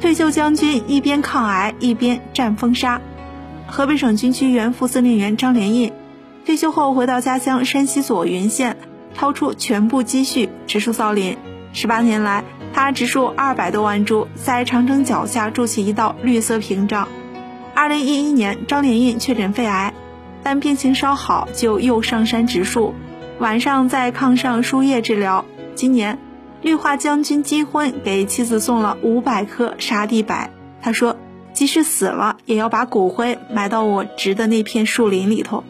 退休将军一边抗癌一边战风沙。河北省军区原副司令员张连印，退休后回到家乡山西左云县，掏出全部积蓄植树造林。十八年来，他植树二百多万株，在长城脚下筑起一道绿色屏障。二零一一年，张连印确诊肺癌，但病情稍好就又上山植树，晚上在炕上输液治疗。今年，绿化将军金婚给妻子送了五百颗沙地柏，他说。即使死了，也要把骨灰埋到我植的那片树林里头。